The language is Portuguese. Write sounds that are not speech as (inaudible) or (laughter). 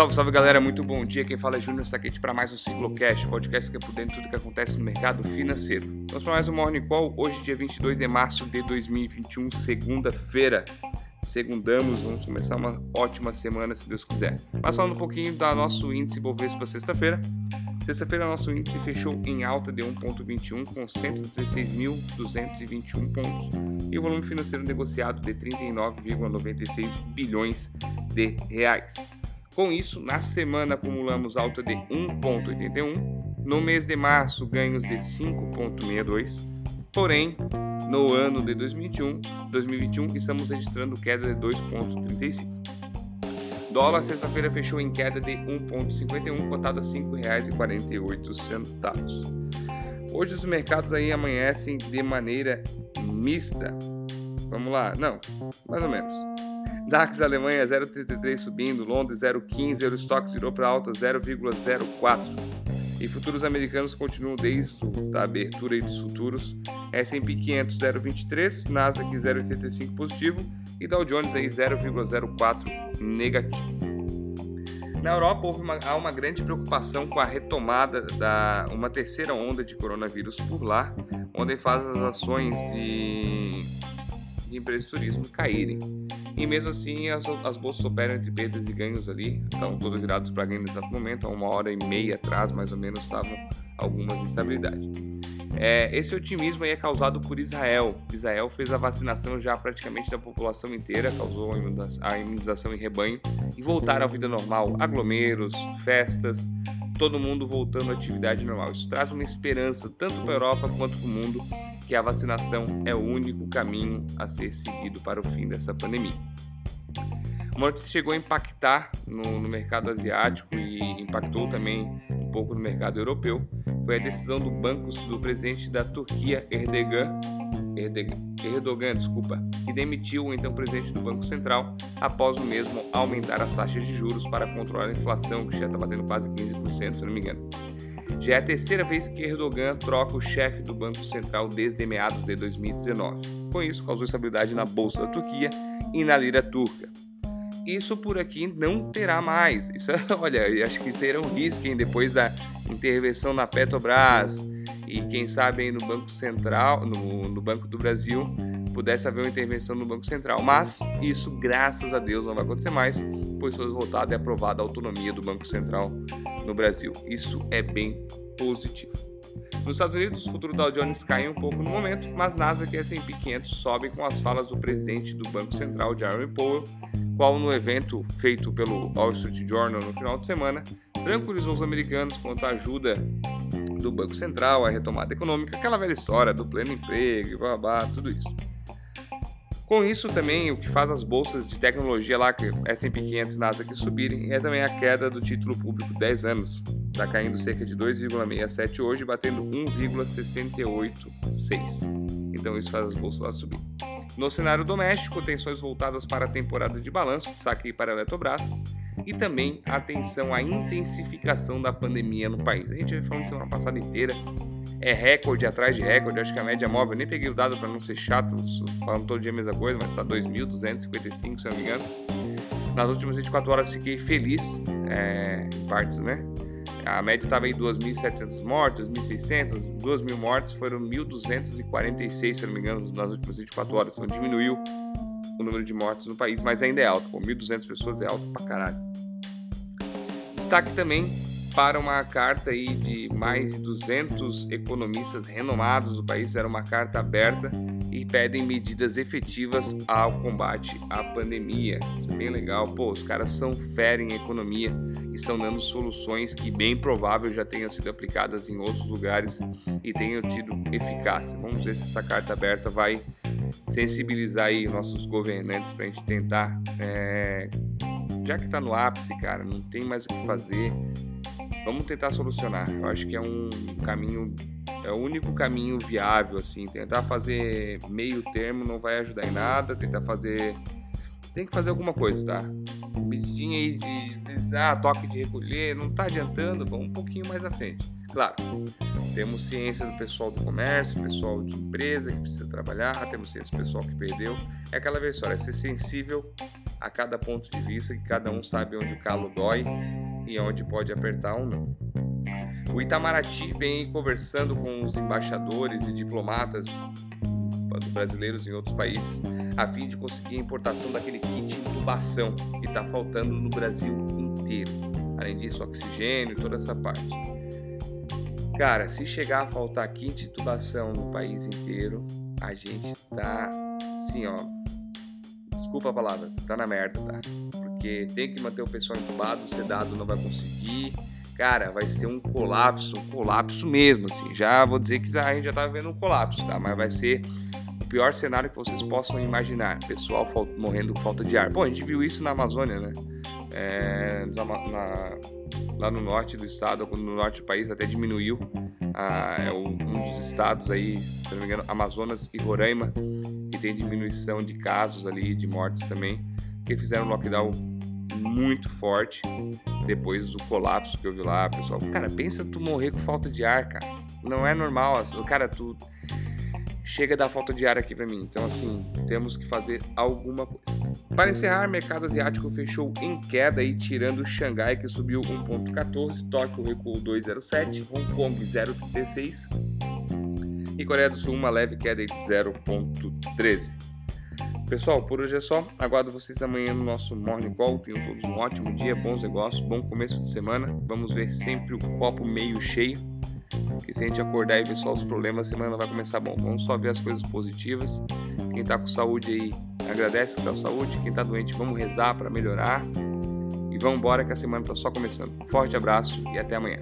Salve, salve galera, muito bom dia. Quem fala é Júnior Saquete para mais um Ciclocast, podcast que é por dentro de tudo que acontece no mercado financeiro. Vamos para mais um Morning Call, hoje, dia 22 de março de 2021, segunda-feira. Segundamos, vamos começar uma ótima semana, se Deus quiser. Mas falando um pouquinho do nosso índice Bovespa sexta-feira. Sexta-feira, nosso índice fechou em alta de 1,21 com 116.221 pontos e o volume financeiro negociado de 39,96 bilhões de reais. Com isso, na semana acumulamos alta de 1,81, no mês de março ganhos de 5,62, porém, no ano de 2021, 2021 estamos registrando queda de 2,35. Dólar sexta-feira fechou em queda de 1,51, cotado a R$ 5,48. Hoje os mercados aí amanhecem de maneira mista. Vamos lá? Não, mais ou menos. DAX Alemanha 0,33 subindo, Londres 0,15, Eurostox virou para alta 0,04. E futuros americanos continuam desde a abertura dos futuros. S&P 500 0,23, Nasdaq 0,85 positivo e Dow Jones aí 0,04 negativo. Na Europa houve uma, há uma grande preocupação com a retomada da uma terceira onda de coronavírus por lá, onde faz as ações de, de empresas de turismo caírem. E mesmo assim, as, as bolsas operam entre perdas e ganhos ali, estão todas viradas para ganho no exato momento, há uma hora e meia atrás, mais ou menos, estavam algumas instabilidades. É, esse otimismo aí é causado por Israel. Israel fez a vacinação já praticamente da população inteira, causou a imunização em rebanho e voltaram à vida normal, aglomeros, festas, todo mundo voltando à atividade normal. Isso traz uma esperança tanto para a Europa quanto para o mundo que a vacinação é o único caminho a ser seguido para o fim dessa pandemia. Uma notícia chegou a impactar no, no mercado asiático e impactou também um pouco no mercado europeu. Foi a decisão do banco do presidente da Turquia, Erdogan, Erdogan, desculpa, que demitiu o então presidente do Banco Central após o mesmo aumentar as taxas de juros para controlar a inflação, que já está batendo quase 15%, se não me engano. Já é a terceira vez que Erdogan troca o chefe do Banco Central desde meados de 2019. Com isso, causou estabilidade na bolsa da Turquia e na lira turca. Isso por aqui não terá mais. Isso, (laughs) olha, acho que um risco hein, depois da intervenção na Petrobras e quem sabe no Banco Central, no, no Banco do Brasil, pudesse haver uma intervenção no Banco Central. Mas isso, graças a Deus, não vai acontecer mais, pois foi votada e aprovada a autonomia do Banco Central no Brasil. Isso é bem positivo. Nos Estados Unidos, o futuro Dow Jones cai um pouco no momento, mas Nasdaq e S&P 500 sobem com as falas do presidente do Banco Central, Jeremy Powell, qual no evento feito pelo Wall Street Journal no final de semana, tranquilizou os americanos quanto à ajuda do Banco Central, a retomada econômica, aquela velha história do pleno emprego, blá, blá, tudo isso. Com isso também, o que faz as bolsas de tecnologia lá, que S&P 500 e Nasdaq subirem, é também a queda do título público 10 anos. Está caindo cerca de 2,67 hoje, batendo 1,686. Então isso faz as bolsas lá subir. No cenário doméstico, tensões voltadas para a temporada de balanço, saque para a Eletrobras, e também atenção à intensificação da pandemia no país. A gente vai falando semana passada inteira é recorde atrás de recorde. Acho que a média móvel, eu nem peguei o dado para não ser chato, falando todo dia a mesma coisa, mas está 2.255, se não me engano. Nas últimas 24 horas fiquei feliz, é, em partes, né? A média estava em 2.700 mortos, 2.600, 2.000 mortos, foram 1.246, se não me engano, nas últimas 24 horas. Então diminuiu o número de mortos no país, mas ainda é alto. Pô, 1.200 pessoas é alto pra caralho. Destaque também para uma carta aí de mais de 200 economistas renomados do país, era uma carta aberta e pedem medidas efetivas ao combate à pandemia. Isso é bem legal. Pô, os caras são fera em economia e estão dando soluções que bem provável já tenham sido aplicadas em outros lugares e tenham tido eficácia. Vamos ver se essa carta aberta vai sensibilizar aí nossos governantes para a gente tentar é, já que está no ápice, cara, não tem mais o que fazer, vamos tentar solucionar. Eu acho que é um caminho, é o único caminho viável, assim. Tentar fazer meio termo não vai ajudar em nada. Tentar fazer. Tem que fazer alguma coisa, tá? Medidinha aí de, de ah, toque de recolher, não tá adiantando, vamos um pouquinho mais à frente. Claro, temos ciência do pessoal do comércio, pessoal de empresa que precisa trabalhar, temos ciência do pessoal que perdeu. É aquela vez só, é ser sensível a cada ponto de vista, que cada um sabe onde o calo dói e onde pode apertar ou não. O Itamaraty vem conversando com os embaixadores e diplomatas brasileiros em outros países a fim de conseguir a importação daquele kit intubação que está faltando no Brasil inteiro. Além disso, oxigênio toda essa parte. Cara, se chegar a faltar kit intubação no país inteiro, a gente tá assim, ó. Desculpa a palavra, tá na merda, tá? Porque tem que manter o pessoal entubado, o sedado não vai conseguir cara, vai ser um colapso, um colapso mesmo, assim. Já vou dizer que a gente já tá vendo um colapso, tá? Mas vai ser o pior cenário que vocês possam imaginar. Pessoal morrendo com falta de ar. Bom, a gente viu isso na Amazônia, né? É, na, lá no norte do estado, no norte do país, até diminuiu. Ah, é um dos estados aí, se não me engano, Amazonas e Roraima, que tem diminuição de casos ali, de mortes também, que fizeram um lockdown muito forte depois do colapso que houve lá, pessoal. Cara, pensa tu morrer com falta de ar, cara. Não é normal, assim, cara, tu chega da falta de ar aqui para mim. Então, assim, temos que fazer alguma coisa. Para encerrar, mercado asiático fechou em queda aí, tirando Xangai, que subiu 1,14, Tóquio recuou 2,07, Hong Kong 0,36 e Coreia do Sul uma leve queda de 0,13. Pessoal, por hoje é só. Aguardo vocês amanhã no nosso Morning Call. Tenham todos um ótimo dia, bons negócios, bom começo de semana. Vamos ver sempre o copo meio cheio. Porque se a gente acordar e ver só os problemas, a semana vai começar bom. Vamos só ver as coisas positivas. Quem tá com saúde aí, agradece que tá com saúde. Quem tá doente, vamos rezar para melhorar. E vamos embora que a semana tá só começando. Forte abraço e até amanhã.